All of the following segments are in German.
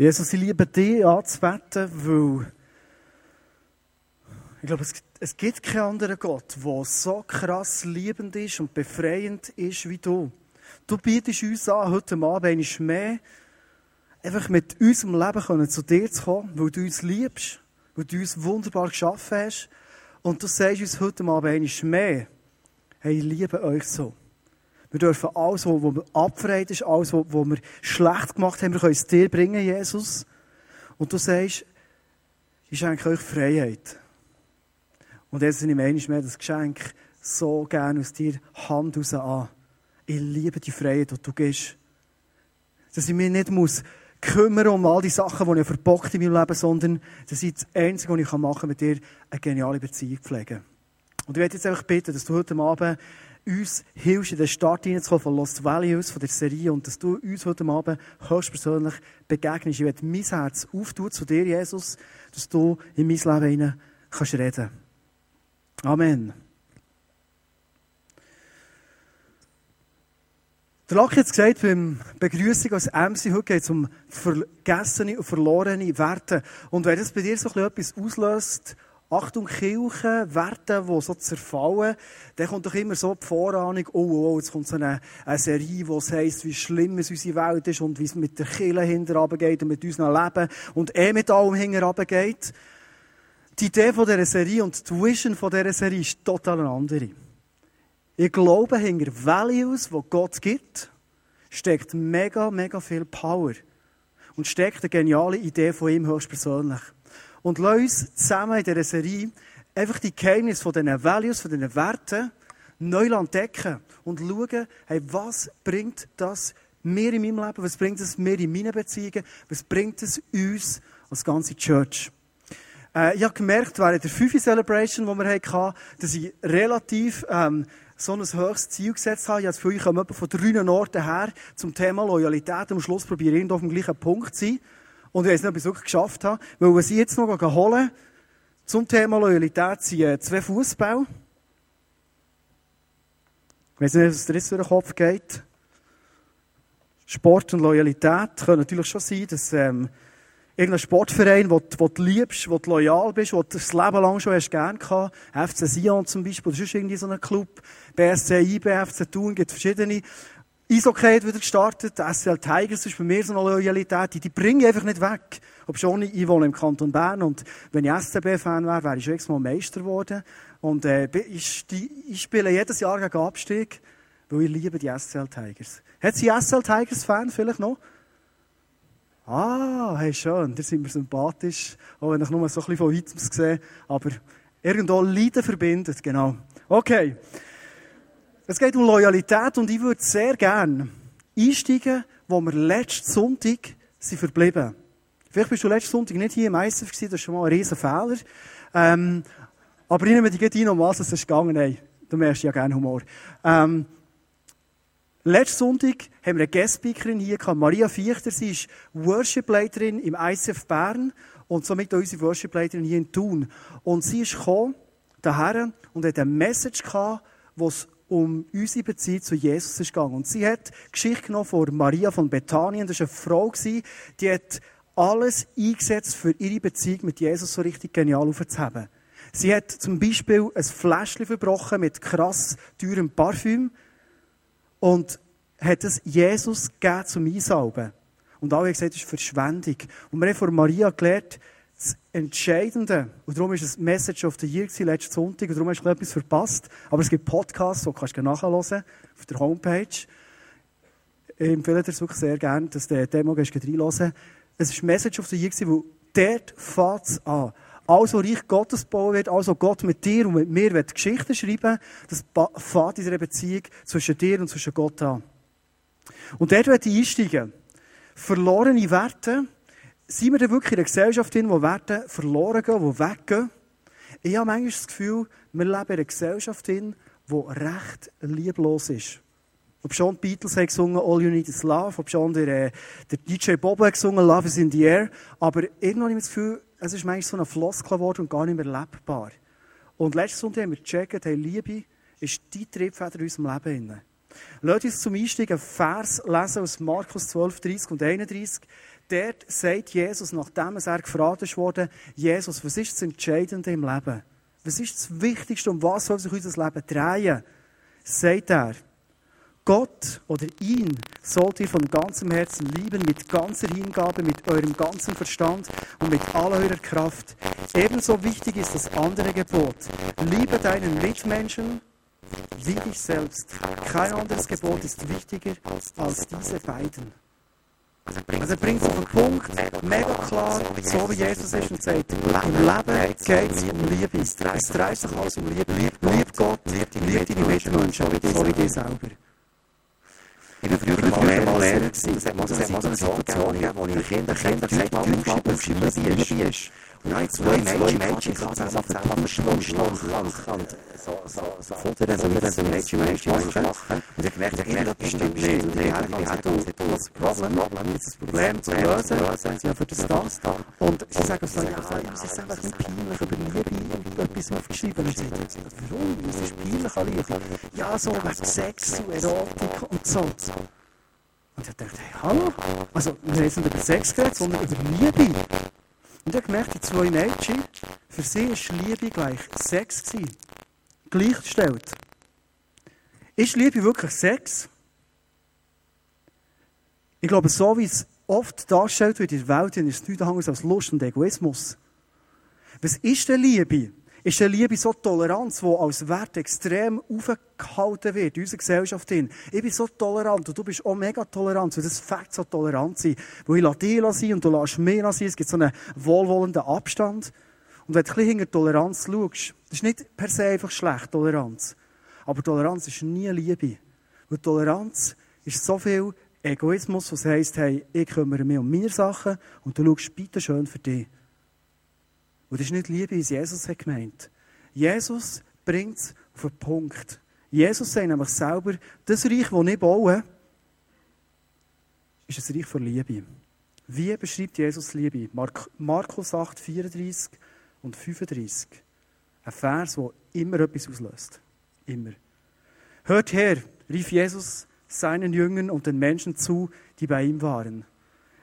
Jesus, ich liebe dich anzubeten, weil ich glaube, es, es gibt keinen anderen Gott, der so krass liebend ist und befreiend ist wie du. Du bietest uns an, heute Abend einmal mehr, einfach mit unserem Leben zu dir zu kommen, weil du uns liebst, weil du uns wunderbar geschaffen hast. Und du sagst uns heute Abend einmal mehr, hey, ich liebe euch so. Wir dürfen alles, was wir abfreit ist, alles, was wir schlecht gemacht haben, wir können es dir bringen, Jesus. Und du sagst, ich schenke euch Freiheit. Und jetzt nehme ich mehr das Geschenk so gerne aus dir Hand raus an. Ich liebe die Freiheit, die du gibst. Dass ich mich nicht muss kümmern um all die Sachen, die ich verbockt in meinem Leben, sondern das ist das Einzige, was ich machen kann, mit dir eine geniale Beziehung pflegen. Und ich werde jetzt einfach bitten, dass du heute Abend uns hilfst, in den Start hineinzukommen von Lost Values, von der Serie, und dass du uns heute Abend höchstpersönlich begegnest. Ich werde mein Herz auftun zu dir, Jesus, dass du in mein Leben hinein kannst reden. Amen. Der Lack hat gesagt beim Begrüßung als MC, heute geht es um vergessene und verlorene Werte. Und wenn das bei dir so etwas auslöst, Achtung, Kirche, Werte, die so zerfallen, dann kommt doch immer so die Vorahnung, oh, oh, oh jetzt kommt so eine, eine Serie, die heisst, wie schlimm es unsere Welt ist und wie es mit der Kirche hinterher geht und mit unserem Leben und eh mit allem hinterher geht. Die Idee von dieser Serie und die Vision von dieser Serie ist total eine andere. Ich glaube, hinter Values, die Gott gibt, steckt mega, mega viel Power. Und steckt eine geniale Idee von ihm höchstpersönlich. Und lass uns zusammen in dieser Serie einfach die Geheimnisse von diesen Values, von diesen Werten neu entdecken und schauen, hey, was bringt das mir in meinem Leben, was bringt es mir in meinen Beziehungen, was bringt es uns als ganze Church. Äh, ich habe gemerkt, während der 5 Celebration, die wir hatten, dass ich relativ ähm, so ein höchstes Ziel gesetzt habe. Ich habe das Gefühl, ich komme von drei Orten her zum Thema Loyalität. Am Schluss probiere ich auf dem gleichen Punkt zu sein. Und ich weiß nicht, ob ich es wirklich geschafft habe. Weil was ich jetzt noch holen zum Thema Loyalität sind äh, zwei Fußball. Ich weiß nicht, was dir jetzt durch den Kopf geht. Sport und Loyalität können natürlich schon sein, dass ähm, irgendein Sportverein, den, den du liebst, wo du loyal bist, wo du das Leben lang schon hast gern gehabt. FC Sion zum Beispiel, das ist irgendwie so ein Club. BSC, IB, FC Thun, gibt verschiedene. Eishockey hat wieder gestartet, der SCL Tigers ist bei mir so eine Loyalität, die, die bringe ich einfach nicht weg. Ob schon, ich wohne im Kanton Bern und wenn ich SCB-Fan wäre, wäre ich schon mal Meister geworden. Und äh, ich, die, ich spiele jedes Jahr gegen Abstieg, weil ich liebe die SCL Tigers. Hat sie SCL Tigers-Fan vielleicht noch? Ah, hey, schön, da sind wir sympathisch, auch wenn ich nur so ein bisschen von weitem sehe, aber irgendwo Leiden verbindet, genau. Okay. Es geht um Loyalität und ich würde sehr gerne einsteigen, wo wir letzten Sonntag sind verblieben. Vielleicht bist du letzten Sonntag nicht hier im ISF gewesen, das ist schon mal ein riesen Fehler. Ähm, aber ich nehme dich ein, um was es ist gegangen. Nein, du merkst ja gerne Humor. Ähm, Letzten Sonntag haben wir eine Guest-Speakerin hier gehabt, Maria Fichter. Sie ist Worship-Leiterin im ICF Bern und somit auch unsere Worship-Leiterin hier in Thun. Und sie ist gekommen, daher, und hat eine Message gehabt, wo es um unsere Beziehung zu Jesus ist gegangen. Und sie hat Geschichte genommen von Maria von Bethanien. Das war eine Frau, die hat alles eingesetzt, für ihre Beziehung mit Jesus so richtig genial aufzuheben. Sie hat zum Beispiel ein Fläschchen verbrochen mit krass teurem Parfüm und hat es Jesus gegeben zum Einsalben. Und alle haben gesagt, das ist Verschwendung. Und wir haben von Maria gelernt, das Entscheidende, und darum ist es Message of the Year letzten Sonntag, und darum hast du etwas verpasst, aber es gibt Podcasts, die kannst du nachhören auf der Homepage. Ich empfehle dir wirklich sehr gerne, dass du die Demo reinhören Es ist Message of the Year weil dort fängt es an. Also Reich Gottes bauen wird, also Gott mit dir und mit mir wird Geschichten schreiben, das fängt in dieser Beziehung zwischen dir und zwischen Gott an. Und dort wird ich einsteigen. Verlorene Werte, sind wir denn wirklich in einer Gesellschaft drin, wo Werte verloren gehen, die weggehen? Ich habe manchmal das Gefühl, wir leben in einer Gesellschaft drin, die recht lieblos ist. Ob schon die Beatles haben gesungen All You Need Is Love, ob schon der, äh, der DJ Bobo hat gesungen Love Is In The Air, aber irgendwann habe ich das Gefühl, es ist manchmal so eine Floskel geworden und gar nicht mehr lebbar. Und letztes Sonntag haben wir gecheckt, hey, Liebe ist die Triebfeder in unserem Leben. Lass uns zum Einstieg einen Vers lesen aus Markus 12, 30 und 31. dort sagt Jesus, nachdem er gefragt wurde, Jesus, was ist das Entscheidende im Leben? Was ist das Wichtigste, um was soll sich unser Leben drehen? Sagt er, Gott oder ihn sollt ihr von ganzem Herzen lieben, mit ganzer Hingabe, mit eurem ganzen Verstand und mit all eurer Kraft. Ebenso wichtig ist das andere Gebot. Liebe deinen Mitmenschen wie dich selbst. Kein anderes Gebot ist wichtiger als diese beiden. Also er bringt es auf den Punkt, mega klar, so wie Jesus ist und sagt, im Leben geht es um Liebe. Es dreht sich alles um Liebe. Lieb Gott, lieb deine Mitmenschen, so wie dich selber. Ich war früher mal Lehrer. Es hat mal so eine Situation gegeben, wo ich Kinder gesagt habe, aufschreiben, wie ist. Und ich zwei die zusammen. So, so, so. Futtern, so wie das ein Mädchen Mädchen machen. Und ich merkte, irgendetwas stimmt nicht. Und ich habe das Problem, das Problem zu lösen. Ja, für das da. Und sie sagen so, ja, es ist einfach ein peinlich, über Liebe etwas aufgeschrieben. Und ich sage, warum? Das ist peinlich Liebe. Ja, so wegen Sex und Erotik und so. Und ich dachte, hey, hallo? Also, wir haben nicht über Sex geredet, sondern über Liebe. Und ich gemerkt, die zwei Mädchen, für sie war Liebe gleich Sex. Gewesen. Gleichgestellt. Ist Liebe wirklich Sex? Ich glaube, so wie es oft dargestellt wird in der Welt, ist es nichts anderes als Lust und Egoismus. Was ist denn Liebe? Ist eine Liebe so Toleranz, die als Wert extrem aufgehalten wird in unserer Gesellschaft. Ich bin so tolerant und du bist auch mega tolerant. Und das Fakt so tolerant sein. Wo ich dir sein und du lässt mir sein. Es gibt so einen wohlwollenden Abstand. Und wenn du ein bisschen hinter Toleranz schaust, das ist nicht per se einfach schlecht, Toleranz. Aber Toleranz ist nie Liebe. Weil Toleranz ist so viel Egoismus, was heisst, hey, ich kümmere mich um meine Sachen und du schaust bitte schön für dich. Und das ist nicht Liebe, wie es Jesus hat gemeint. Jesus bringt es auf den Punkt. Jesus sagt nämlich selber, das Reich, das ich baue, ist ein Reich von Liebe. Wie beschreibt Jesus Liebe? Mark Markus 8, 34 und 35. Ein Vers, der immer etwas auslöst. Immer. Hört her, rief Jesus seinen Jüngern und den Menschen zu, die bei ihm waren.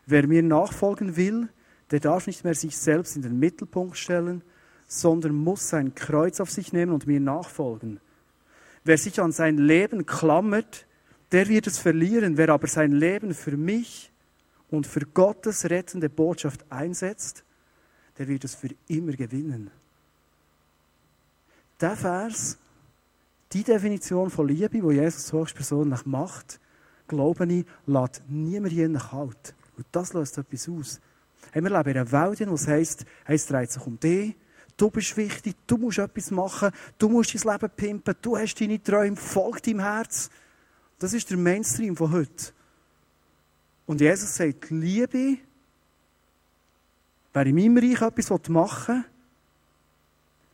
Wer mir nachfolgen will, der darf nicht mehr sich selbst in den Mittelpunkt stellen, sondern muss sein Kreuz auf sich nehmen und mir nachfolgen. Wer sich an sein Leben klammert, der wird es verlieren. Wer aber sein Leben für mich und für Gottes rettende Botschaft einsetzt, der wird es für immer gewinnen. Der Vers, die Definition von Liebe, die Jesus höchstpersönlich macht, glaube ich, lässt niemand hier kalt. Und das löst etwas aus. Hey, wir leben in einer Welt, wo es heisst, hey, es dreht sich um dich. Du bist wichtig, du musst etwas machen, du musst dein Leben pimpen, du hast deine Träume, folg deinem Herz. Das ist der Mainstream von heute. Und Jesus sagt, Liebe, wer in meinem Reich etwas machen will,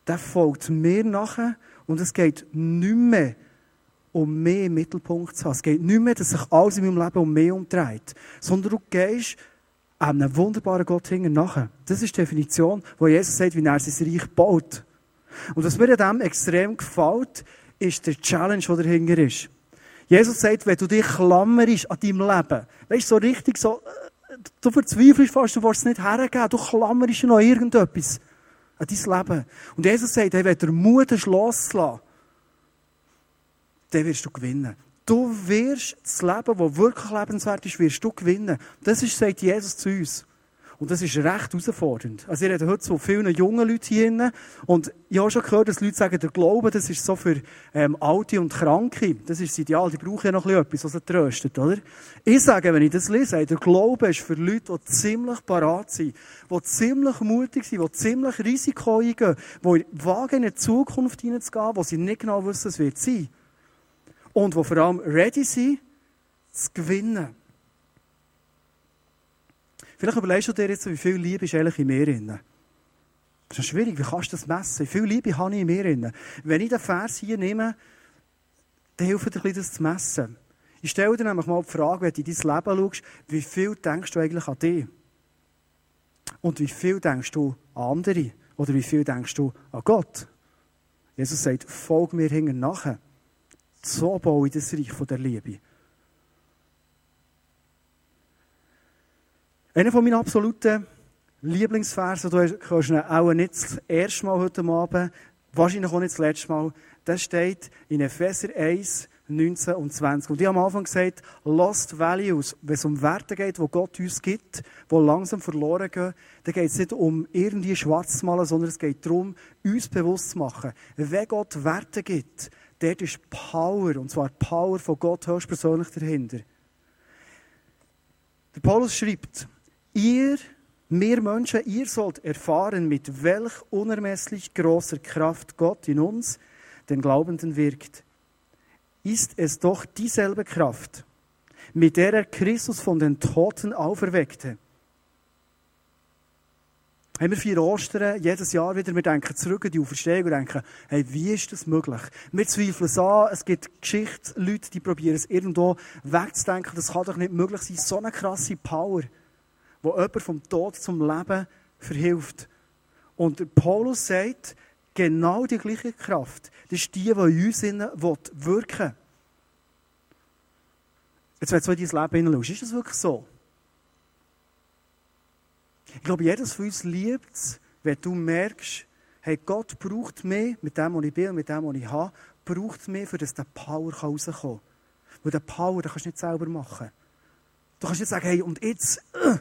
der folgt mir nachher und es geht nicht mehr um mehr Mittelpunkt zu haben. Es geht nicht mehr, dass sich alles in meinem Leben um mehr umdreht, sondern du gehst einem wunderbaren Gott hingen nachher. Das ist die Definition, wo Jesus sagt, wie er sein Reich baut. Und was mir an dem extrem gefällt, ist der Challenge, der dahinter ist. Jesus sagt, wenn du dich klammerst an deinem Leben, weißt du, so richtig so, äh, du verzweifelst fast, du willst es nicht hergeben, du klammerst noch irgendetwas an dein Leben. Und Jesus sagt, hey, wenn du Mut hast, loszulassen, dann wirst du gewinnen. Du wirst das Leben, das wirklich lebenswert ist, wirst du gewinnen. Das ist, sagt Jesus zu uns. Und das ist recht herausfordernd. Also, ich rede heute zu vielen jungen Leuten hier drin. Und ich habe schon gehört, dass Leute sagen, der Glaube, das ist so für ähm, Alte und Kranke. Das ist das Ideal. Die brauchen ja noch etwas, was sie tröstet, oder? Ich sage, wenn ich das lese, der Glaube ist für Leute, die ziemlich parat sind, die ziemlich mutig sind, die ziemlich Risiko eingehen, die wagen, in eine Zukunft hineinzugehen, wo sie nicht genau wissen, was wird sein und die vor allem ready sind, zu gewinnen. Vielleicht überlegst du dir jetzt, wie viel Liebe ist eigentlich in mir drin. Das ist schwierig, wie kannst du das messen? Wie viel Liebe habe ich in mir drin? Wenn ich den Vers hier nehme, dann hilft dir das zu messen. Ich stelle dir nämlich mal die Frage, wenn du in dein Leben schaust, wie viel denkst du eigentlich an dich? Und wie viel denkst du an andere? Oder wie viel denkst du an Gott? Jesus sagt, folg mir hinten nachher. So baue ich das Reich der Liebe. Einer von meinen absoluten Lieblingsversen, du kannst ihn auch nicht das erste Mal heute Abend, wahrscheinlich auch nicht das letzte Mal, das steht in Epheser 1, 19 und 20. Und ich habe am Anfang gesagt, Lost Values, wenn es um Werte geht, die Gott uns gibt, die langsam verloren gehen, dann geht es nicht um irgendwie schwarz zu malen, sondern es geht darum, uns bewusst zu machen, wenn Gott Werte gibt, dort ist Power, und zwar Power von Gott höchstpersönlich dahinter. Der Paulus schreibt, ihr wir Menschen, ihr sollt erfahren, mit welch unermesslich großer Kraft Gott in uns, den Glaubenden, wirkt. Ist es doch dieselbe Kraft, mit der er Christus von den Toten auferweckte. Haben wir vier Ostern jedes Jahr wieder, wir denken zurück an die Auferstehung und denken, hey, wie ist das möglich? Wir zweifeln es an, es gibt Geschichtsleute, die probieren es irgendwo wegzudenken, das kann doch nicht möglich sein, so eine krasse Power wo jemand vom Tod zum Leben verhilft. Und Paulus sagt, genau die gleiche Kraft, das ist die, die in uns wirken will. Jetzt, wenn du in dein Leben hineinschaust, ist das wirklich so? Ich glaube, jedes von uns liebt es, wenn du merkst, hey, Gott braucht mich, mit dem, was ich bin und mit dem, was ich habe, braucht mich, für dass der Power rauskommen kann. Weil der Power, den kannst du nicht selber machen. Du kannst nicht sagen, hey, und jetzt, äh,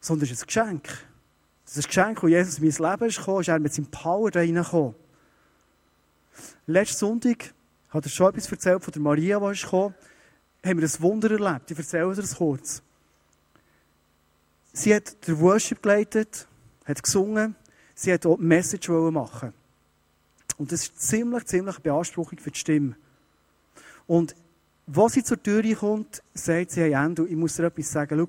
sondern es ist ein Geschenk. Das ist ein Geschenk, wo Jesus in mein Leben ist gekommen, ist er mit seinem Power da reingekommen. Letzten Sonntag hat er schon etwas erzählt von der Maria, die ist gekommen. Haben wir ein Wunder erlebt. Ich erzähle dir das kurz. Sie hat den Worship geleitet, hat gesungen, sie hat auch die Message machen Und das ist ziemlich, ziemlich Beanspruchung für die Stimme. Und als sie zur Tür kommt, sagt sie, hey Endo, ich muss dir etwas sagen. Schau,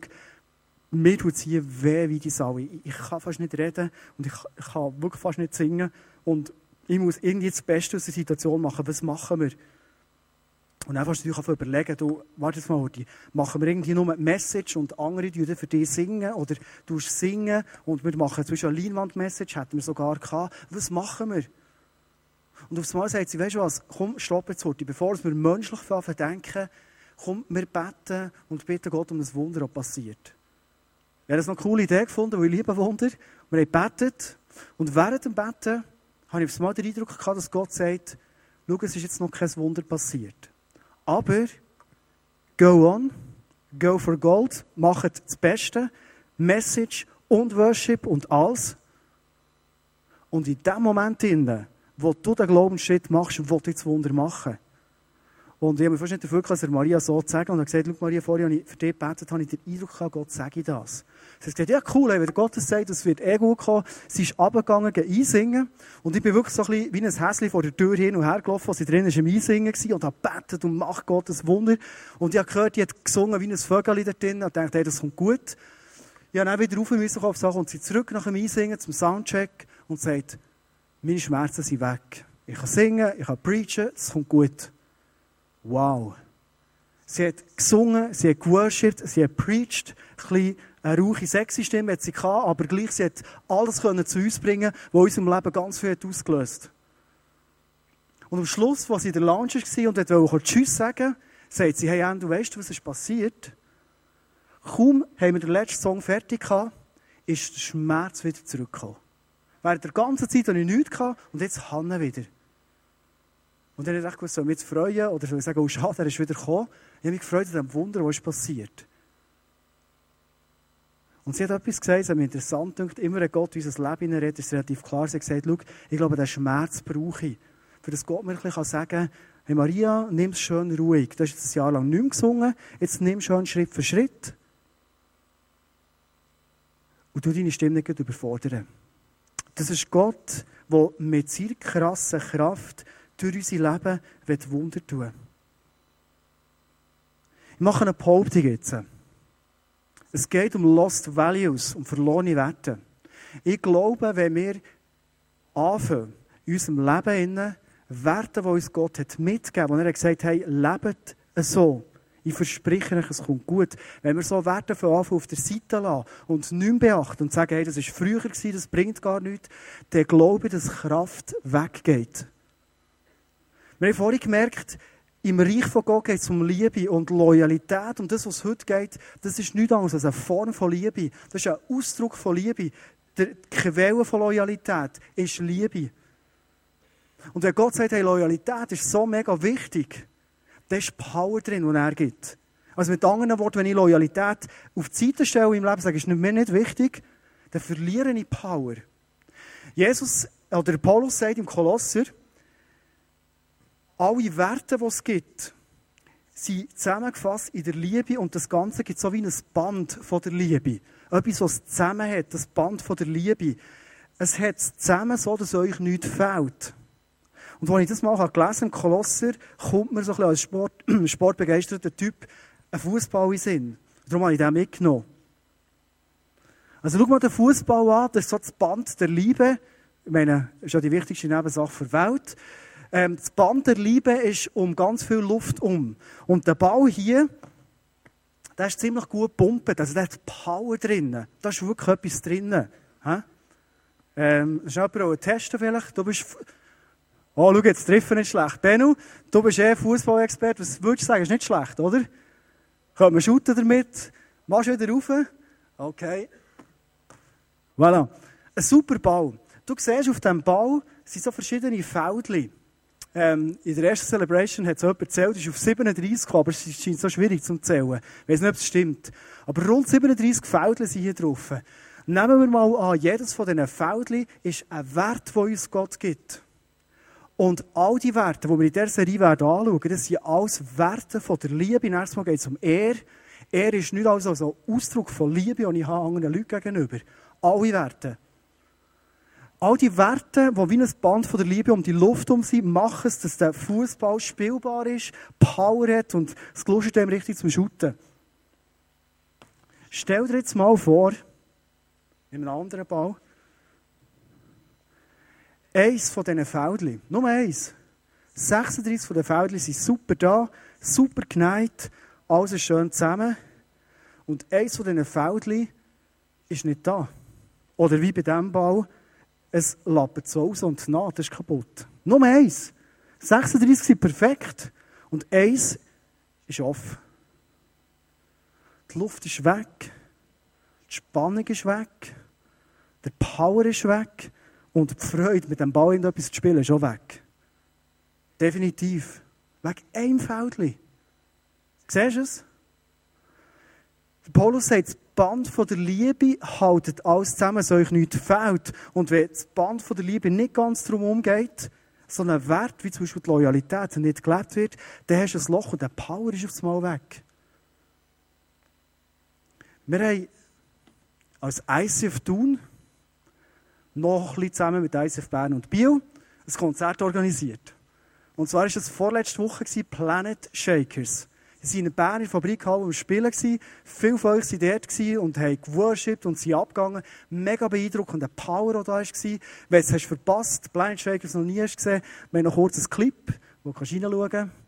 mir tut es hier weh wie die Sau. Ich, ich kann fast nicht reden und ich, ich kann wirklich fast nicht singen. Und ich muss irgendwie das Beste aus der Situation machen. Was machen wir? Und dann kannst du natürlich überlegen, du, warte mal, machen wir irgendwie nur eine Message und andere die für dich singen oder du singen und wir machen zwischen eine Leinwand-Message, hätten wir sogar gehabt. Was machen wir? Und aufs Mal sagt sie, weißt du was, komm, stopp jetzt heute, bevor wir menschlich denken, komm, wir beten und bitten Gott um das Wunder, was passiert. Ich habe das noch eine coole Idee gefunden, weil ich liebe Wunder. Wir haben gebetet. Und während dem Beten habe ich aufs Mal den Eindruck gehabt, dass Gott sagt, schau, es ist jetzt noch kein Wunder passiert. Aber, go on, go for gold, macht das Beste, Message und Worship und alles. Und in dem Moment, wo du den Glaubensschritt machst, will ich das Wunder machen. Und ich habe mir fast nicht dafür gehabt, Maria so zu sagen. Und er gesagt, Maria, vorher habe ich für dich gebetet, habe ich den Eindruck gehabt, Gott sage ich das. Sie hat gesagt, ja cool, wenn Gott das sagt, das wird eh gut kommen. Sie ist runtergegangen, einsingen. Und ich bin wirklich so ein bisschen wie ein Häschen vor der Tür hin und her gelaufen, als sie drin ist im Einsingen war und habe gebetet und macht Gott ein Wunder. Und ich habe gehört, die hat gesungen wie ein Vögel da drin und dachte, hey, das kommt gut. Ich habe dann wieder rauf müssen auf Sachen und sie zurück nach dem Einsingen zum Soundcheck und sagt, meine Schmerzen sind weg. Ich kann singen, ich kann preachen, es kommt gut. Wow. Sie hat gesungen, sie hat geworshipped, sie hat preached, ein bisschen eine rauche, sexy Stimme hat sie gehabt, aber gleich sie hat alles können zu uns bringen, was in unserem Leben ganz viel hat ausgelöst. Und am Schluss, als sie in der Lounge war und wollte Tschüss sagen, sagt sie, hey, du weißt, was ist passiert? Kaum haben wir den letzten Song fertig gehabt, ist der Schmerz wieder zurückgekommen. Während der ganzen Zeit hatte ich nichts und jetzt Hanne wieder. Und dann habe ich gedacht, soll mich jetzt freuen oder soll ich sagen, oh schade, er ist wieder gekommen. Ich habe mich gefreut an dem Wunder, was ist passiert. Und sie hat etwas gesagt, es hat mich interessant gedacht, immer wenn Gott in unser Leben redet, ist relativ klar. Sie hat gesagt, schau, ich glaube, den Schmerz brauche ich. Für das Gott mir ein bisschen sagen kann, hey Maria, nimm es schön ruhig. Du hast jetzt ein Jahr lang nicht mehr gesungen, jetzt nimm schön Schritt für Schritt. Und du deine Stimme nicht überfordern. Das ist Gott, der mit seiner krassen Kraft durch unser Leben Wunder tun Ich mache eine Behauptung jetzt. Es geht um Lost Values, um verlorene Werte. Ich glaube, wenn wir anfangen, in unserem Leben Werte, die uns Gott hat mitgegeben hat, er hat gesagt, hey, lebt so. Ich verspreche euch, es kommt gut. Wenn wir so Werte von Anfang auf der Seite lassen und nicht beachten und sagen, hey, das war früher, das bringt gar nichts, dann glaube ich, dass Kraft weggeht. Wir haben vorhin gemerkt, Im Reich von Gott geht es um Liebe und Loyalität. Und das, was heute geht, das ist nichts anderes als eine Form von Liebe. Das ist ein Ausdruck von Liebe. Die Quelle von Loyalität ist Liebe. Und wenn Gott sagt, hey, Loyalität ist so mega wichtig, da ist Power drin, die er gibt. Also mit anderen Worten, wenn ich Loyalität auf die Seite stelle im Leben, sage ist mir nicht wichtig, dann verliere ich Power. Jesus, oder Paulus sagt im Kolosser, alle Werte, die es gibt, sind zusammengefasst in der Liebe und das Ganze gibt so wie ein Band von der Liebe. Etwas, was zusammen hat, das Band von der Liebe. Es hat es zusammen so, dass euch nichts fehlt. Und als ich das mal gelesen habe, Kolosser, kommt mir so ein bisschen als Sport, sportbegeisterter Typ ein Fußball in Sinn. Darum habe ich den mitgenommen. Also schau mal den Fußball an, das ist so das Band der Liebe. Ich meine, das ist ja die wichtigste Nebensache der Welt. Ähm, das Band der Liebe ist um ganz viel Luft um. Und der Ball hier, der ist ziemlich gut gepumpt. Also der hat Power drin. Da ist wirklich etwas drin. Ähm, das ist jemand testen vielleicht. Du bist, oh, schau, jetzt treffen nicht schlecht. Benno, du bist eh Fußballexperte. Was würdest du sagen? Ist nicht schlecht, oder? Können wir shooten damit? Machst du wieder rauf? Okay. Voilà. Ein super Ball. Du siehst auf diesem Ball sind so verschiedene Feldchen. Ähm, in der ersten Celebration hat es jemand gezählt, ist auf 37 gekommen, aber es scheint so schwierig zu zählen. Ich weiß nicht, ob es stimmt. Aber rund 37 Feldchen sind hier drauf. Nehmen wir mal an, jedes von diesen Feldchen ist ein Wert, den uns Gott gibt. Und all die Werte, die wir in dieser Serie werden anschauen, das sind alles Werte von der Liebe. Erstmal geht es um Er. Er ist nicht also ein Ausdruck von Liebe, den ich habe anderen Leuten gegenüber. Alle Werte. All die Werte, die wie ein Band von der Liebe um die Luft um sind, machen es, dass der Fußball spielbar ist, Power hat und das Gelust dem richtig zum Shooten. Stell dir jetzt mal vor, in einem anderen Ball, eins von diesen Feldchen, nur eins. 36 von den Feldchen sind super da, super geneigt, alles ist schön zusammen. Und eins von diesen Feldchen ist nicht da. Oder wie bei diesem Ball, es lappt so aus und die Naht ist kaputt. Nur eins. 36 sind perfekt und eins ist off. Die Luft ist weg, die Spannung ist weg, der Power ist weg und die Freude, mit dem Ball in etwas zu spielen, ist auch weg. Definitiv. Wegen einem Feldchen. Siehst du es? Paulus sagt, das Band von der Liebe haltet alles zusammen, so euch nichts fehlt. Und wenn das Band von der Liebe nicht ganz darum umgeht, sondern Wert, wie zum Beispiel die Loyalität, nicht gelebt wird, dann hast du ein Loch und der Power ist aufs Mal weg. Wir haben als ICF Thun noch ein bisschen zusammen mit ICF Bern und Biel ein Konzert organisiert. Und zwar war es vorletzte Woche Planet Shakers. Sie waren in der Fabrikhalle am Spielen. Viele von euch waren dort und haben geworshipped und sind abgegangen. Mega beeindruckend, der Power, der da war. Wenn du es verpasst, Blind Shakers noch nie hast gesehen, wir haben noch kurz ein Clip, wo du reinschauen kannst.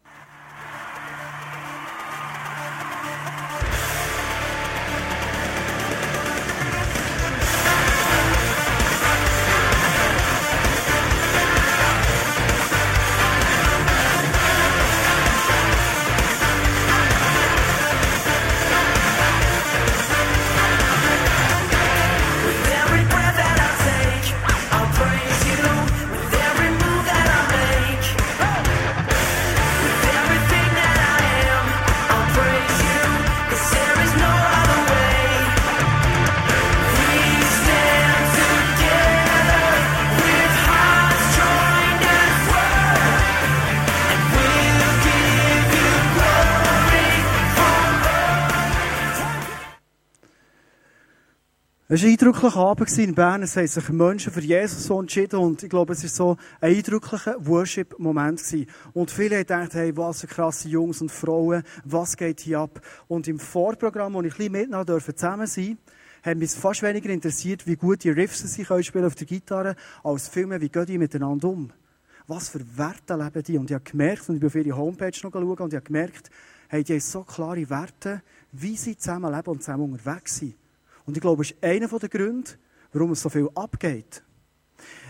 Es war ein eindrücklicher Abend in Bern. Es haben sich Menschen für Jesus so entschieden und ich glaube, es war so ein eindrücklicher Worship-Moment. Und viele haben gedacht, hey, was für krasse Jungs und Frauen, was geht hier ab? Und im Vorprogramm, wo ich ein bisschen mitnehmen durfte, zusammen sein, haben mich fast weniger interessiert, wie gut die Riffs sie spielen auf der Gitarre, als vielmehr, wie gehen die miteinander um? Was für Werte leben die? Und ich habe gemerkt, und ich bin auf ihre Homepage noch geschaut, und ich habe gemerkt, hey, die haben so klare Werte, wie sie zusammen leben und zusammen unterwegs sind. Und ich glaube, es ist einer der Gründe, warum es so viel abgeht.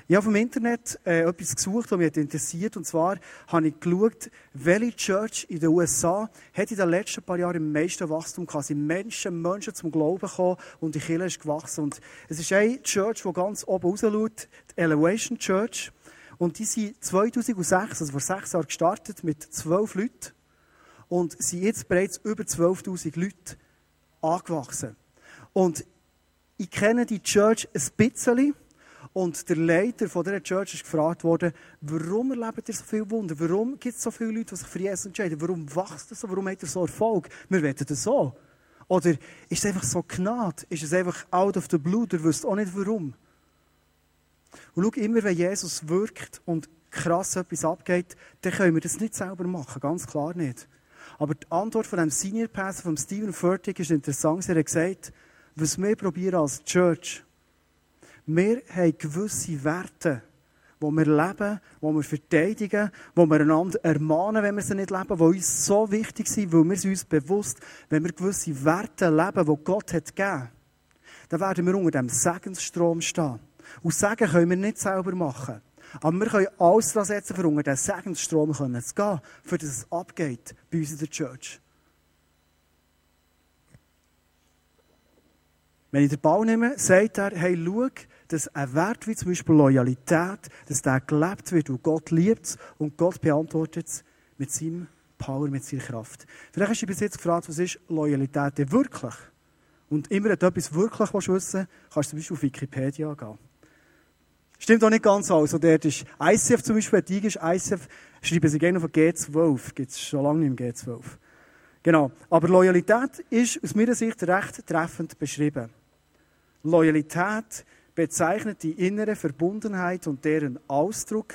Ich habe im Internet äh, etwas gesucht, was mich interessiert. Und zwar habe ich geschaut, welche Church in den USA hat in den letzten paar Jahren am meisten Wachstum gehabt. Sind Menschen, Menschen zum Glauben gekommen und die Kirche ist gewachsen. Und es ist eine Church, die ganz oben raus schaut, die Elevation Church. Und die sind 2006, also vor sechs Jahren gestartet, mit zwölf Leuten. Und sind jetzt bereits über 12.000 Leute angewachsen. Und ich kenne die Church ein bisschen. Und der Leiter von dieser Church ist gefragt worden, warum erlebt ihr so viele Wunder? Warum gibt es so viele Leute, die sich für Jesus entscheiden? Warum wächst das so? Warum hat er so Erfolg? Wir wollen das so. Oder ist es einfach so Gnade? Ist es einfach out of the blue? Ihr wisst auch nicht warum. Und schau, immer wenn Jesus wirkt und krass etwas abgeht, dann können wir das nicht selber machen. Ganz klar nicht. Aber die Antwort von dem Senior Pastor, von Stephen Furtick, ist interessant. Er hat gesagt, was wir probieren als Church, wir haben gewisse Werte, die wir leben, die wir verteidigen, die wir einander ermahnen, wenn wir sie nicht leben, die uns so wichtig sind, weil wir uns bewusst, wenn wir gewisse Werte leben, die Gott hat gegeben, dann werden wir unter dem Segensstrom stehen. Und Segen können wir nicht selber machen. Aber wir können alles daran setzen, für unter diesen Segensstrom zu gehen, für dass es abgeht bei uns in der Church. Wenn ich den Ball nehme, sagt er, hey, schau, dass ein Wert wie zum Beispiel Loyalität, dass der gelebt wird, wo Gott liebt es und Gott beantwortet es mit seinem Power, mit seiner Kraft. Vielleicht hast du dich bis jetzt gefragt, was ist Loyalität denn wirklich? Und immer, wenn du etwas wirklich wissen willst, kannst du zum Beispiel auf Wikipedia gehen. Stimmt auch nicht ganz alles. Also dort ist ICF zum Beispiel, die ist ICF, schreiben sie gerne von G12. Gibt es schon lange nicht im G12. Genau. Aber Loyalität ist aus meiner Sicht recht treffend beschrieben. Loyalität bezeichnet die innere Verbundenheit und deren Ausdruck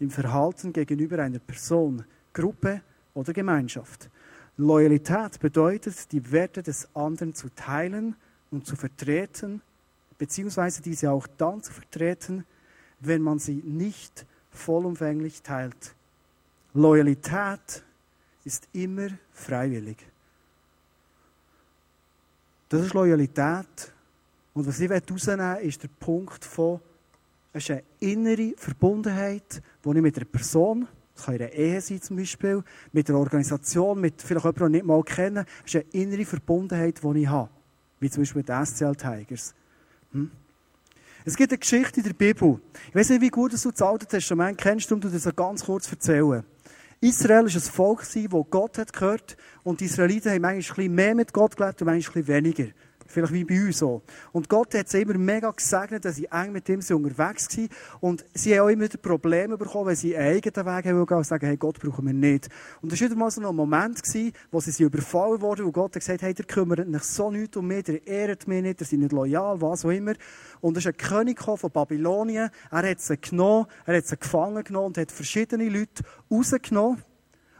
im Verhalten gegenüber einer Person, Gruppe oder Gemeinschaft. Loyalität bedeutet, die Werte des anderen zu teilen und zu vertreten, beziehungsweise diese auch dann zu vertreten, wenn man sie nicht vollumfänglich teilt. Loyalität ist immer freiwillig. Das ist Loyalität und was ich herausnehmen will, ist der Punkt von, es ist eine innere Verbundenheit, die ich mit einer Person, das kann in einer Ehe sein zum Beispiel, mit einer Organisation, mit vielleicht jemandem, den ich nicht mal kenne, es ist eine innere Verbundenheit, die ich habe. Wie zum Beispiel mit den SCL Tigers. Hm? Es gibt eine Geschichte in der Bibel. Ich weiß nicht, wie gut du das Alte Testament kennst, um dir das ganz kurz erzählen. Israel war ein Volk, das Gott hat gehört und die Israeliten haben manchmal ein bisschen mehr mit Gott gelebt und manchmal ein bisschen weniger. Vielleicht wie bei uns so. Und Gott hat sie immer mega gesegnet, dass sie eng mit ihm unterwegs waren. Und sie haben auch immer wieder Probleme bekommen, wenn sie einen eigenen Weg haben und sagen, hey, Gott brauchen wir nicht. Und das war wieder mal so ein Moment, gewesen, wo sie überfallen wurden, wo Gott hat gesagt, hey, der kümmert sich so nichts um mich, der ehrt mich nicht, der sind nicht loyal, was auch immer. Und es ist ein König von Babylonien. Er hat sie genommen, er hat sie gefangen genommen und hat verschiedene Leute rausgenommen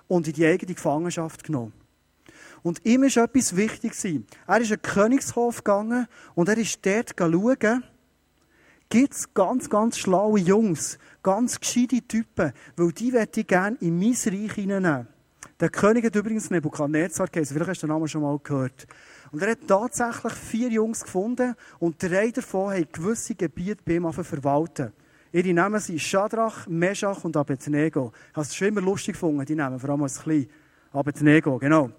und in die eigene Gefangenschaft genommen. Und ihm ist etwas wichtig. Er ist in den Königshof gegangen und er ist dort schauen, gibt es ganz, ganz schlaue Jungs, ganz gescheite Typen, weil die möchte ich gerne in mein Reich hineinnehmen. Der König hat übrigens Nebukadnezar geheißen, vielleicht hast du den Namen schon mal gehört. Und er hat tatsächlich vier Jungs gefunden und drei davon haben gewisse Gebiete bei ihm verwalten. Ihre Namen sind Shadrach, Meshach und Abednego. Habe es schon immer lustig gefunden, die Namen, vor allem als klein. Abednego, genau.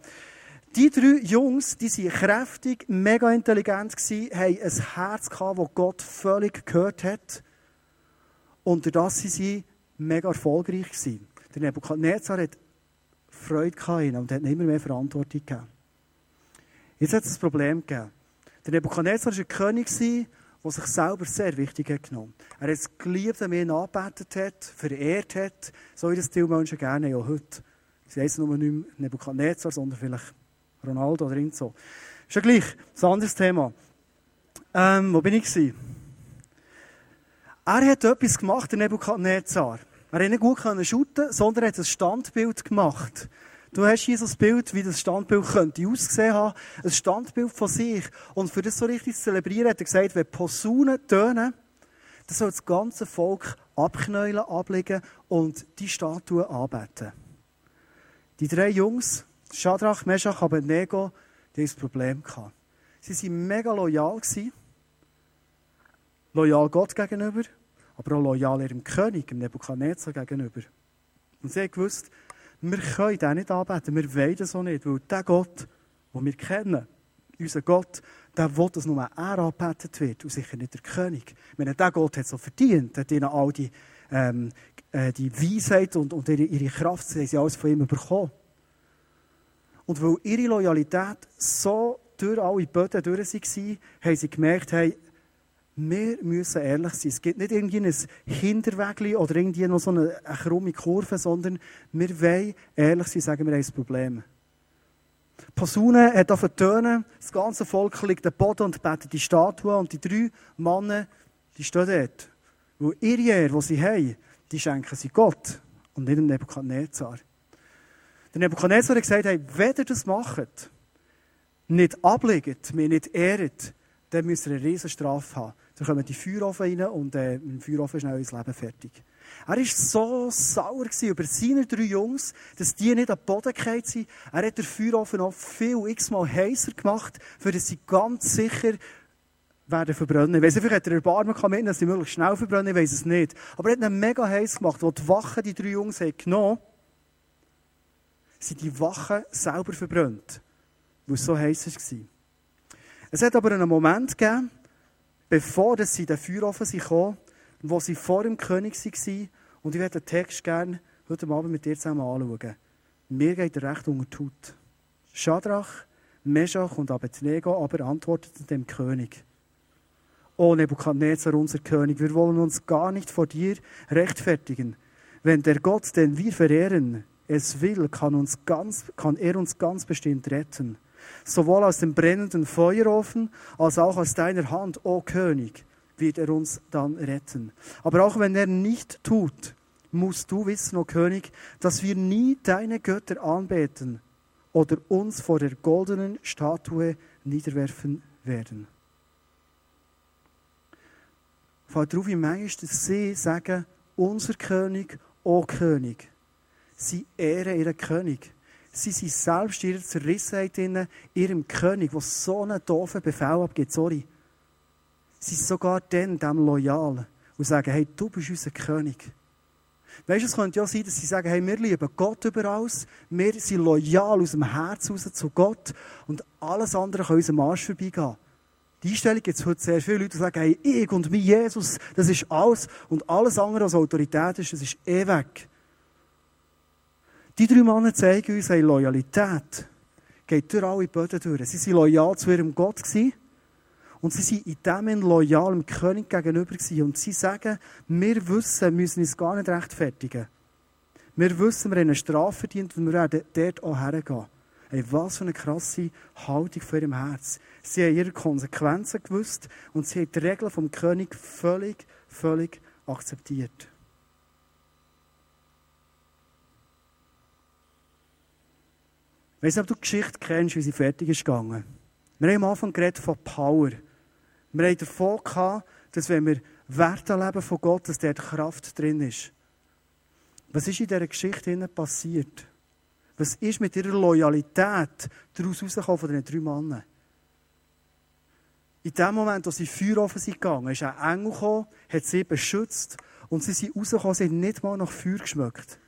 Die drei Jungs, die sind kräftig, mega intelligent haben ein Herz das Gott völlig gehört hat. Und das sie mega erfolgreich gewesen. Der Nebuchadnezzar hat Freude gehabt und hat immer mehr Verantwortung gegeben. Jetzt hat es ein Problem gegeben. Der Nebuchadnezzar war ein König, der sich selber sehr wichtig hat genommen. Er hat es geliebt, wenn er ihn angebetet hat, verehrt hat, so wie das die Menschen gerne ja heute. Sie heißen nur nicht mehr Nebuchadnezzar, sondern vielleicht Ronaldo oder so. Ist ja gleich, ein anderes Thema. Ähm, wo bin ich? Er hat etwas gemacht, der Nebukadnezar. Er hat nicht gut können sondern er hat ein Standbild gemacht. Du hast hier so ein Bild, wie das Standbild könnte aussehen haben. Ein Standbild von sich. Und für das so richtig zu zelebrieren, hat er gesagt, wenn Posaunen tönen, dann soll das ganze Volk abknäulen, ablegen und die Statue anbeten. Die drei Jungs, Shadrach, Meshach, Abednego, die haben ein Problem gehabt. Sie waren mega loyal. Loyal Gott gegenüber. aber auch loyal ihrem König, dem Nebukadnezar gegenüber. Und sie haben gewusst, wir können den nicht anbeten, wir wollen das auch nicht, weil der Gott, den wir kennen, unser Gott, der will, dass nur er angebetet wird und sicher nicht der König. Ich meine, der Gott hat so verdient, hat ihnen all die, ähm, äh, die Weisheit und, und ihre, ihre Kraft, sie haben sie alles von ihm bekommen. Und weil ihre Loyalität so durch alle Böden durch war, haben sie gemerkt, hey, wir müssen ehrlich sein. Es gibt nicht irgendwie ein Hinterweg oder irgendwie noch so eine, eine krumme Kurve, sondern wir wollen ehrlich sein, sagen wir, ein Problem. Die Posaune hat auf tönen, das ganze Volk liegt am Boden und betet die Statue und die drei Männer, die stehen dort. Weil ihre Ehre, die sie haben, die schenken sie Gott und nicht dem Nebukadnezar. Der Nebukadnezar hat gesagt, hey, wenn ihr das macht, nicht ablegt, mir nicht ehrt, dann müsst ihr eine riesen Strafe haben. Dann kommen die Feuerofen rein und äh, im Feuerofen ist schnell unser Leben fertig. Er war so sauer über seine drei Jungs, dass die nicht am Boden gefallen sind. Er hat den Feuerofen noch viel x-mal heißer gemacht, für dass sie ganz sicher werden verbrennen. Ich weiss nicht, vielleicht hat er Erbarmen mitnehmen, dass sie möglichst schnell verbrennen, ich weiss es nicht. Aber er hat ihn mega heiß gemacht, wo die Wachen die drei Jungs haben genommen sind die Wachen selber verbrannt, weil es so heiß war. Es hat aber einen Moment gegeben, bevor sie in den Feuerofen kamen, wo sie vor dem König waren. Und ich werde den Text gerne heute Abend mit dir zusammen anschauen. Mir geht er recht unter die Haut. Schadrach, Meshach und Abednego aber antworteten dem König. O Nebukadnezar, unser König, wir wollen uns gar nicht vor dir rechtfertigen. Wenn der Gott, den wir verehren, es will, kann, uns ganz, kann er uns ganz bestimmt retten. Sowohl aus dem brennenden Feuerofen als auch aus deiner Hand, o König, wird er uns dann retten. Aber auch wenn er nicht tut, musst du wissen, o König, dass wir nie deine Götter anbeten oder uns vor der goldenen Statue niederwerfen werden. Darauf, wie manchmal sie sagen, unser König, o König. Sie ehren ihren König. Sie sind selbst in ihrer Zerrissenheit in ihrem König, der so einen doofen Befehl abgibt. Sorry. Sie sind sogar dann dem loyal und sagen, hey, du bist unser König. Weißt du, es könnte ja sein, dass sie sagen, hey, wir lieben Gott über alles, wir sind loyal aus dem Herz raus zu Gott und alles andere kann unserem Arsch vorbeigehen. Die Einstellung gibt es heute sehr viele Leute, die sagen, hey, ich und mein Jesus, das ist alles und alles andere, was Autorität ist, das ist eh weg. Die drei Männer zeigen uns, hey, Loyalität geht durch alle Böden durch. Sie waren loyal zu ihrem Gott gewesen, und sie waren in dem Moment loyal dem König gegenüber gewesen. Und sie sagen, wir wissen, wir müssen uns gar nicht rechtfertigen. Wir wissen, wir haben eine Strafe verdient und wir werden dort auch hergehen. Hey, was für eine krasse Haltung für ihrem Herz. Sie haben ihre Konsequenzen gewusst und sie haben die Regeln vom König völlig, völlig akzeptiert. Ich weiß nicht, ob du die Geschichte kennst, wie sie fertig ist gegangen. Wir haben am Anfang von Power. Wir haben davon gehabt, dass wenn wir Werte leben von Gott, dass dort Kraft drin ist. Was ist in dieser Geschichte passiert? Was ist mit ihrer Loyalität daraus rausgekommen von diesen drei Männern? In dem Moment, als sie Feuerofen sind gegangen, ist ein Engel gekommen, hat sie beschützt und sie sind rausgekommen, sie haben nicht mal nach Feuer geschmeckt.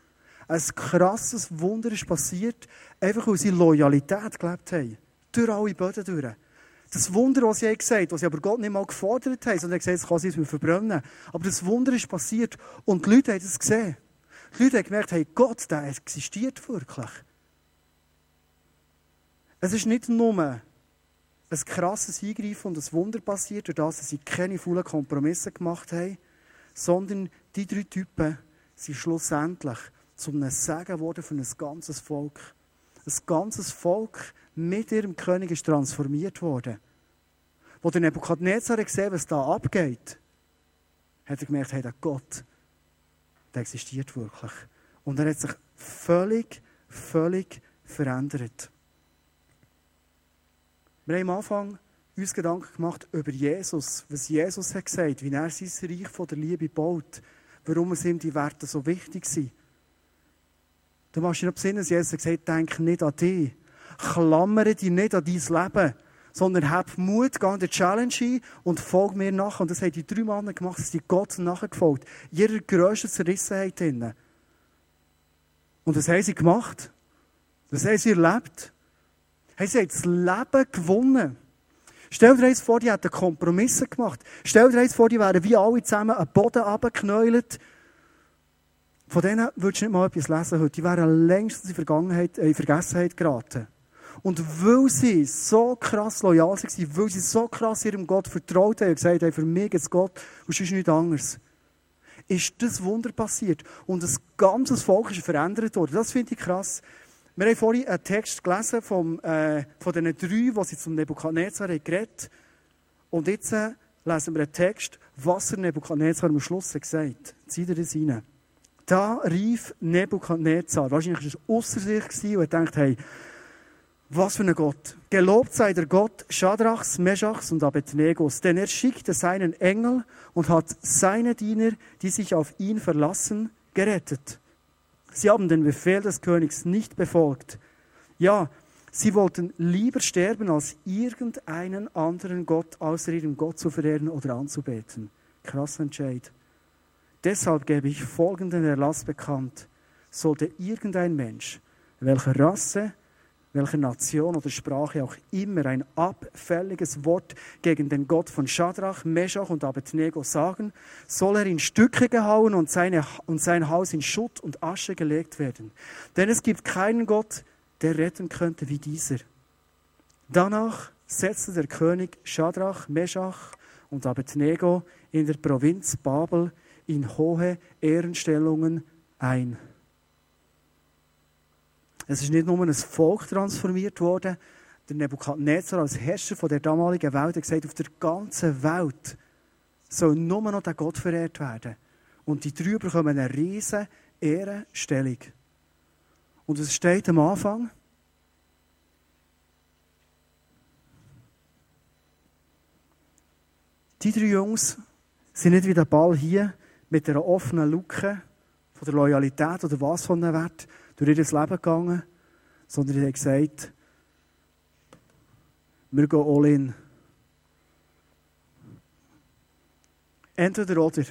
Ein krasses Wunder ist passiert, einfach weil sie Loyalität gelebt haben. Durch alle Böden durch. Das Wunder, was sie gesagt haben, was sie aber Gott nicht mal gefordert haben, sondern gesagt, es kann sich verbrennen. Aber das Wunder ist passiert und die Leute haben es gesehen. Die Leute haben gemerkt, hey, Gott, der existiert wirklich. Es ist nicht nur ein krasses Eingreifen und ein Wunder passiert, durch das sie keine faulen Kompromisse gemacht haben, sondern die drei Typen sind schlussendlich zum Segen geworden für ein ganzes Volk. Ein ganzes Volk mit ihrem König ist transformiert worden. Wo der Nebukadnezar gesehen was da abgeht, hat er gemerkt, hey, der Gott, der existiert wirklich. Und er hat sich völlig, völlig verändert. Wir haben am Anfang uns Gedanken gemacht über Jesus, was Jesus hat gesagt, wie er sein Reich von der Liebe baut, warum es ihm die Werte so wichtig sind. Du machst dich noch besinnen, dass Jesus gesagt hat, denk nicht an dich. Klammere dich nicht an dein Leben, sondern hab Mut, geh in die Challenge ein und folg mir nach. Und das haben die drei Männer gemacht, sie sind Gott nachgefolgt. Ihrer grössten Zerrissenheit drinnen. Und das haben sie gemacht. Das haben sie erlebt. Haben sie haben das Leben gewonnen. Stell dir jetzt vor, die hätten Kompromisse gemacht. Stell dir jetzt vor, die wären wie alle zusammen am Boden runtergeknäult. Von denen würdest du nicht mal etwas lesen heute. Die wären längst in, Vergangenheit, äh, in Vergessenheit geraten. Und weil sie so krass loyal waren, weil sie so krass ihrem Gott vertraut haben und gesagt haben, für mich ist Gott und sonst nichts anderes, ist das Wunder passiert. Und das ganze Volk ist verändert worden. Das finde ich krass. Wir haben vorhin einen Text gelesen vom, äh, von den drei, die sie zum Nebukadnezar geredet. Und jetzt äh, lesen wir einen Text, was er Nebukadnezar am Schluss gesagt hat. Zieht ihr das rein. Da rief Nebukadnezar, wahrscheinlich war es außer sich und er denkt, hey, was für ein Gott. Gelobt sei der Gott Schadrachs, Meschachs und Abednegos, denn er schickte seinen Engel und hat seine Diener, die sich auf ihn verlassen, gerettet. Sie haben den Befehl des Königs nicht befolgt. Ja, sie wollten lieber sterben, als irgendeinen anderen Gott außer ihrem Gott zu verehren oder anzubeten. Krass Entscheid. Deshalb gebe ich folgenden Erlass bekannt. Sollte irgendein Mensch, welcher Rasse, welcher Nation oder Sprache auch immer ein abfälliges Wort gegen den Gott von Shadrach, Meshach und Abednego sagen, soll er in Stücke gehauen und, seine, und sein Haus in Schutt und Asche gelegt werden. Denn es gibt keinen Gott, der retten könnte wie dieser. Danach setzte der König Shadrach, Meshach und Abednego in der Provinz Babel in hohe Ehrenstellungen ein. Es ist nicht nur ein Volk transformiert worden. Der Nebukadnezar als Herrscher von der damaligen Welt hat gesagt, auf der ganzen Welt soll nur noch der Gott verehrt werden. Und die drei bekommen eine riesige Ehrenstellung. Und es steht am Anfang, die drei Jungs sind nicht wie der Ball hier mit einer offenen Luke von der Loyalität oder was von einem Wert, durch ihr Leben gegangen, sondern sie haben gesagt, wir gehen all in. Entweder oder.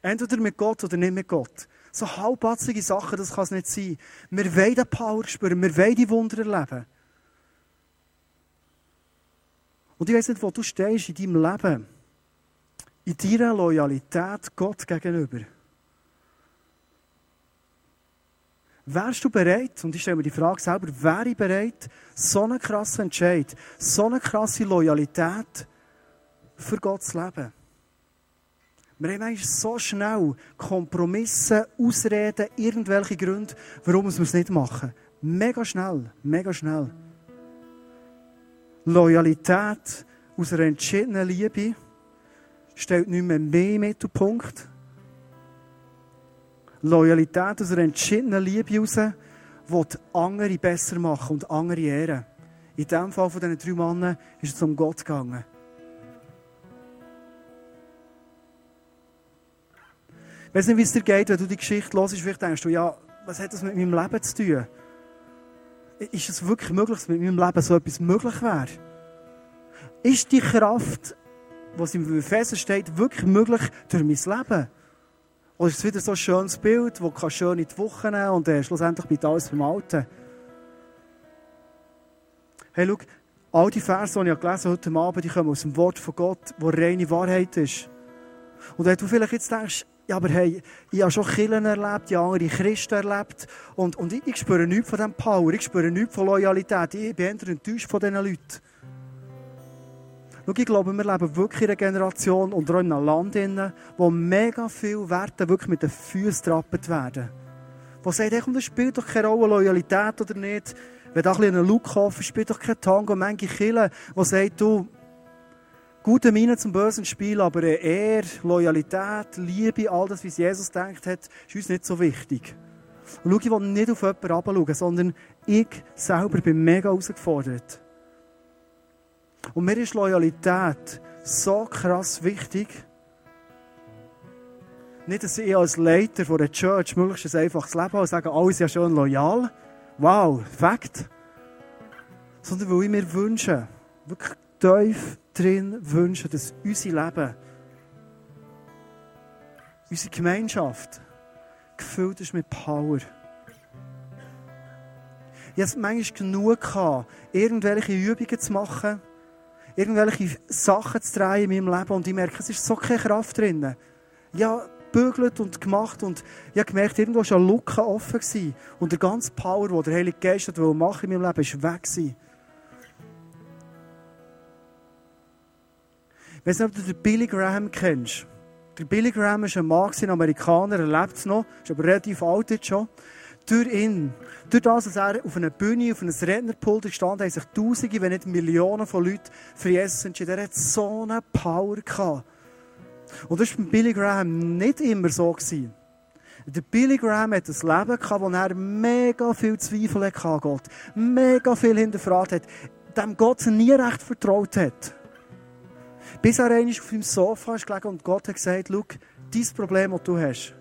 Entweder mit Gott oder nicht mit Gott. So halbpatzige Sachen, das kann es nicht sein. Wir wollen die Power spüren, wir wollen die Wunder erleben. Und ich weiß nicht, wo du stehst in deinem Leben. In deiner Loyalität Gott gegenüber. Wärst du bereit, und ich stelle mir die Frage selber, wäre ich bereit, so einen krassen Entscheid, so eine krasse Loyalität für Gott zu leben? Wir haben eigentlich so schnell Kompromisse, Ausreden, irgendwelche Gründe, warum wir es nicht machen. Mega schnell, mega schnell. Loyalität aus einer entschiedenen Liebe stellt nicht mehr mehr im Mittelpunkt, Loyalität aus einer entschiedenen Liebe heraus, die andere besser machen und andere ehren. In dem Fall von diesen drei Männern ist es um Gott gegangen. Ich weiß nicht, wie es dir geht, wenn du die Geschichte hörst, vielleicht denkst du, ja, was hat das mit meinem Leben zu tun? Ist es wirklich möglich, dass mit meinem Leben so etwas möglich wäre? Ist die Kraft, was im Epheser steht, wirklich möglich durch mein Leben? Oder ist es wieder so ein schönes Bild, das du schön in die Woche nehmen und äh, schlussendlich bleibt alles beim Alten? Hey, schau, all die Verse, die ich gelesen heute Abend, die kommen aus dem Wort von Gott, wo reine Wahrheit ist. Und wenn du vielleicht jetzt denkst, ja, aber hey, ich habe schon Killen erlebt, ich habe andere Christen erlebt und, und ich, ich spüre nichts von diesem Power, ich spüre nichts von Loyalität, ich bin enttäuscht von diesen Leuten. Schau, ich glaube, wir leben wirklich in einer Generation und auch in einem Land, in, wo mega viele Werte wirklich mit den Füßen trappet werden. Wo sagt, hey, komm, das spielt doch keine Rolle, Loyalität oder nicht. Wenn da ein einen Look kaufen, spielt doch kein Tango. Manche Kille, die sagt, du, gute Miene zum bösen Spiel, aber Ehr, Loyalität, Liebe, all das, wie Jesus denkt hat, ist uns nicht so wichtig. Und schau, ich will nicht auf jemanden herabschauen, sondern ich selber bin mega herausgefordert. Und mir ist Loyalität so krass wichtig. Nicht, dass ich als Leiter von der Church möglichst ein einfaches Leben habe und sage, alles ja schon loyal. Wow, Fakt. Sondern weil ich mir wünsche, wirklich tief drin wünschen, dass unser Leben, unsere Gemeinschaft gefüllt ist mit Power. Ich hatte manchmal genug, gehabt, irgendwelche Übungen zu machen, irgendwelche Sachen zu drehen in meinem Leben und ich merke, es ist so keine Kraft drin. Ja, gebügelt und gemacht und ich habe gemerkt, irgendwo war eine Lücke offen gewesen. und der ganze Power, den der Heilige Geist hat machen in meinem Leben, ist weg gewesen. Ich weiß nicht, ob du den Billy Graham kennst. Der Billy Graham ist ein Mann, ein Amerikaner, er lebt noch, ist aber relativ alt jetzt schon. Durch ihn, durch das, dass er auf einer Bühne, auf einem Rednerpult gestanden haben sich Tausende, wenn nicht Millionen von Leuten für Jesus entschieden. Er hat so eine Power gehabt. Und das war bei Billy Graham nicht immer so. Gewesen. Der Billy Graham hat ein Leben gehabt, wo er mega viel Zweifel hatte an Gott. Mega viel hinterfragt hat. Dem Gott nie recht vertraut hat. Bis er einmal auf dem Sofa ist gelegen und Gott hat gesagt, schau, dein Problem, das du hast.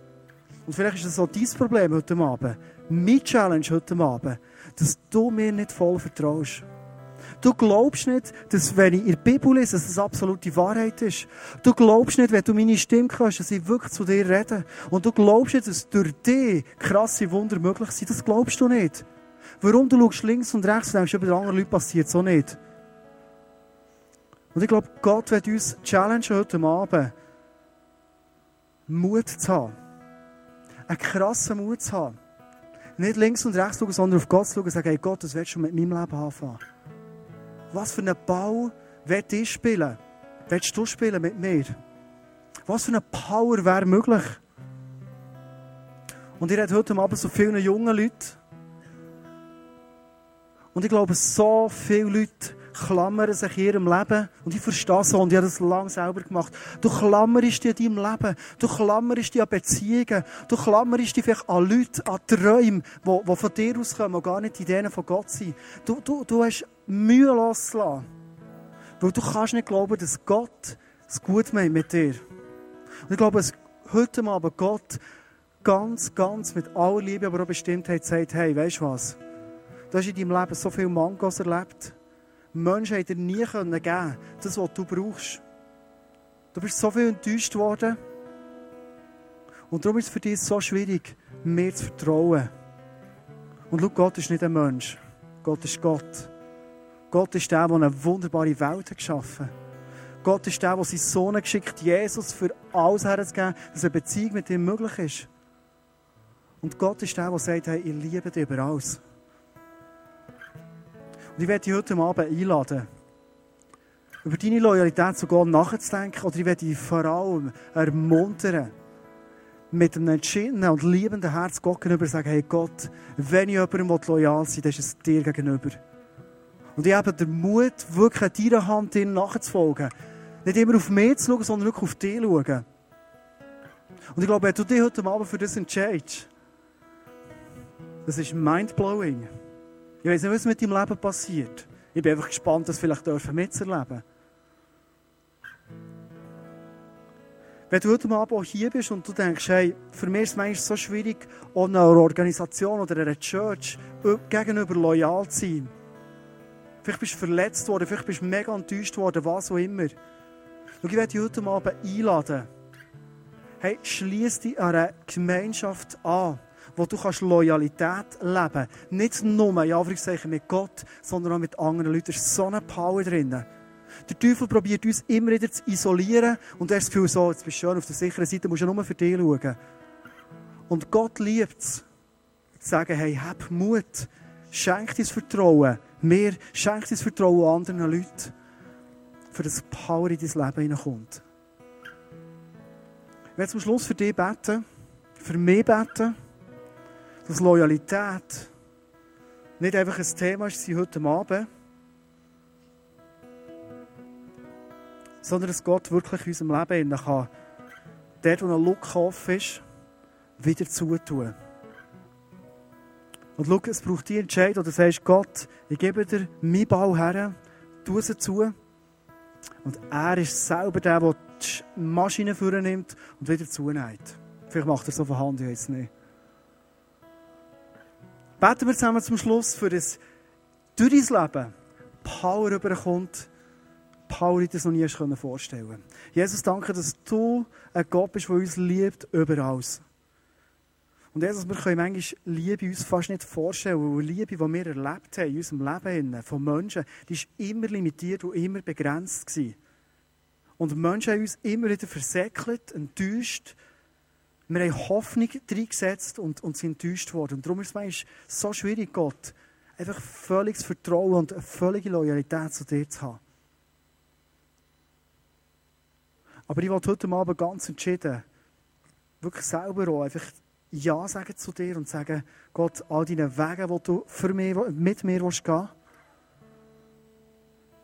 Und vielleicht ist es auch dein Problem heute Abend. Meine Challenge heute Abend, dass du mir nicht voll vertraust. Du glaubst nicht, dass wenn ich in der Bibel lese, dass das absolute Wahrheit ist. Du glaubst nicht, wenn du meine Stimme hörst, dass ich wirklich zu dir rede. Und du glaubst nicht, dass durch dich krasse Wunder möglich sind. Das glaubst du nicht. Warum du schaust links und rechts und denkst, bei anderen Leuten passiert so nicht. Und ich glaube, Gott wird uns challengen heute Abend, Mut zu haben. Einen krassen Mut zu haben. Nicht links und rechts schauen, sondern auf Gott schauen und sagen, hey Gott, das willst du mit meinem Leben anfangen. Was für einen Ball willst ich spielen? Willst du spielen mit mir? Was für eine Power wäre möglich? Und ich rede heute Abend so vielen jungen Leuten. Und ich glaube, so viele Leute klammern sich ihrem Leben. Und ich verstehe so, und ich habe das lange selber gemacht. Du klammerst dich an deinem Leben. Du klammerst dich an Beziehungen. Du klammerst dich vielleicht an Leute, an Träume, die, die von dir auskommen, die gar nicht Ideen von Gott sind. Du, du, du hast Mühe loszulassen. Weil du kannst nicht glauben, dass Gott es gut meint mit dir. Und ich glaube, dass heute Abend Gott ganz, ganz mit aller Liebe, aber auch Bestimmtheit sagt, hey, weißt du was? Du hast in deinem Leben so viele Mangos erlebt. Menschen dir nie geben können, das, was du brauchst. Du bist so viel enttäuscht worden. Und darum ist es für dich so schwierig, mir zu vertrauen. Und schau, Gott ist nicht ein Mensch. Gott ist Gott. Gott ist der, der eine wunderbare Welt geschaffen hat. Gott ist der, der seinen Sohn geschickt Jesus für alles herzugeben, dass eine Beziehung mit ihm möglich ist. Und Gott ist der, der sagt, hey, ich liebe dich über alles. Und ich werde dich heute Abend einladen, über deine Loyalität Gott nachzudenken. Oder ich werde dich vor allem ermuntern, mit einem entschiedenen und liebenden Herz Gott gegenüber sagen, hey Gott, wenn ich jemandem loyal sein will, dann ist es dir gegenüber. Und ich habe den Mut, wirklich an deiner Hand nachzufolgen. Nicht immer auf mich zu schauen, sondern wirklich auf dich schauen. Und ich glaube, du dich heute Abend für das entscheidest, das ist mindblowing. Ich weiß nicht, was mit deinem Leben passiert. Ich bin einfach gespannt, das vielleicht mitzuerleben Wenn du heute Abend auch hier bist und du denkst, hey, für mich ist es manchmal so schwierig, einer Organisation oder einer Church gegenüber loyal zu sein. Vielleicht bist du verletzt worden, vielleicht bist du mega enttäuscht worden, was auch immer. Und ich werde dich heute Abend einladen. Hey, schließ dich an eine Gemeinschaft an wo du kannst Loyalität leben kannst. Nicht nur, ja, mit Gott, sondern auch mit anderen Leuten. Da ist so eine Power drin. Der Teufel probiert uns immer wieder zu isolieren und er ist das Gefühl, so, jetzt bist du schön auf der sicheren Seite, musst du nur für dich schauen. Und Gott liebt es, zu sagen, hey, hab Mut, schenk dir Vertrauen, mir schenk dir Vertrauen anderen Leuten, für das Power in dein Leben hineinkommt. Ich werde zum Schluss für dich beten, für mich beten dass Loyalität nicht einfach ein Thema ist heute Abend, sondern dass Gott wirklich in unserem Leben kann, dort, wo ein Look offen ist, wieder zutun. Und schau, es braucht die Entscheidung, du sagst, Gott, ich gebe dir meinen Ball her, tu sie zu. Und er ist selber der, der die Maschine vornimmt und wieder zunimmt. Vielleicht macht er so von Hand, ich weiß nicht. Beten wir zusammen zum Schluss, für das durch dein Leben Power überkommt Power das noch nie vorstellen konnte. Jesus, danke, dass du ein Gott bist, der uns liebt, überall. Und Jesus, wir können manchmal Liebe uns fast nicht vorstellen, weil Liebe, die wir erlebt haben in unserem Leben von Menschen, die war immer limitiert und immer begrenzt. Gewesen. Und Menschen haben uns immer wieder versäckelt, enttäuscht. Wir haben Hoffnung reingesetzt und, und sind enttäuscht worden. Und darum ist es manchmal so schwierig, Gott, einfach völliges Vertrauen und eine völlige Loyalität zu dir zu haben. Aber ich wollte heute Abend ganz entschieden, wirklich selber auch einfach Ja sagen zu dir und sagen, Gott, all deine Wege, die du für mich, mit mir gehen willst,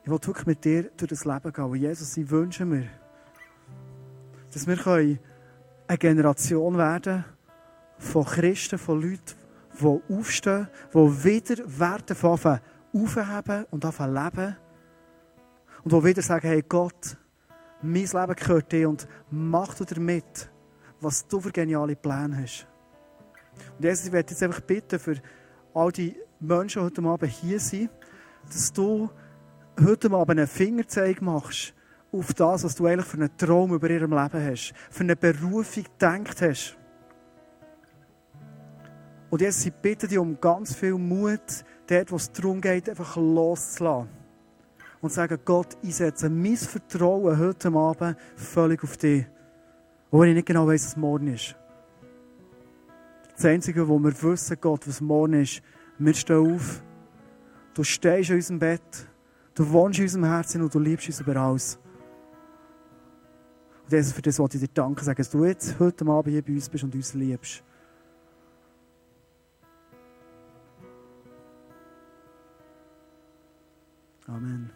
ich will wirklich mit dir durch das Leben gehen. Und Jesus, ich wünsche mir, dass wir eine Generation werden von Christen, von Leuten, die aufstehen, die wieder Werte aufheben und anfangen leben. Und die wieder sagen, hey Gott, mein Leben gehört dir und mach du damit, was du für geniale Pläne hast. Und Jesus, ich werde jetzt einfach bitten für all die Menschen, die heute Abend hier sind, dass du heute Abend einen Fingerzeig machst auf das, was du eigentlich für einen Traum über ihrem Leben hast, für eine Berufung gedacht hast. Und jetzt, ich bitte dich um ganz viel Mut, dort, wo es darum geht, einfach loszulassen. Und sagen, Gott, ich setze mein Vertrauen heute Abend völlig auf dich. Obwohl ich nicht genau weiß, was morgen ist. Das Einzige, wo wir wissen, Gott, was morgen ist, wir stehen auf. Du stehst in unserem Bett. Du wohnst in unserem Herzen und du liebst uns über alles. Und Jesus, für das wollte ich dir danken, sagen, dass du jetzt heute Abend hier bei uns bist und uns liebst. Amen.